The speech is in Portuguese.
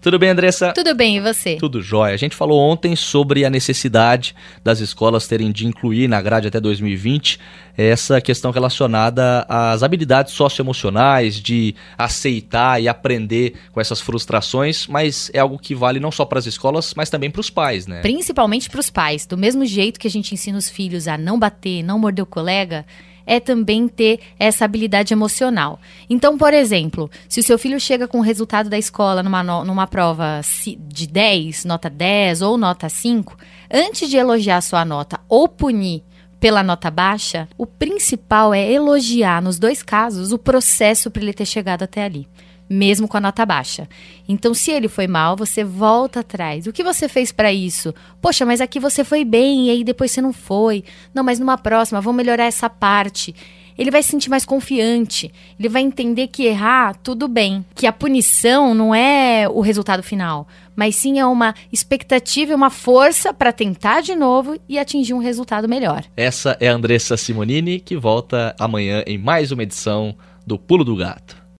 Tudo bem, Andressa? Tudo bem, e você? Tudo jóia. A gente falou ontem sobre a necessidade das escolas terem de incluir na grade até 2020 essa questão relacionada às habilidades socioemocionais, de aceitar e aprender com essas frustrações, mas é algo que vale não só para as escolas, mas também para os pais, né? Principalmente para os pais. Do mesmo jeito que a gente ensina os filhos a não bater, não morder o colega, é também ter essa habilidade emocional. Então, por exemplo, se o seu filho chega com o resultado da escola numa, numa prova de 10, nota 10 ou nota 5, antes de elogiar sua nota ou punir pela nota baixa, o principal é elogiar, nos dois casos, o processo para ele ter chegado até ali mesmo com a nota baixa. Então, se ele foi mal, você volta atrás. O que você fez para isso? Poxa, mas aqui você foi bem e aí depois você não foi. Não, mas numa próxima, vou melhorar essa parte. Ele vai se sentir mais confiante. Ele vai entender que errar, tudo bem. Que a punição não é o resultado final, mas sim é uma expectativa e uma força para tentar de novo e atingir um resultado melhor. Essa é a Andressa Simonini, que volta amanhã em mais uma edição do Pulo do Gato.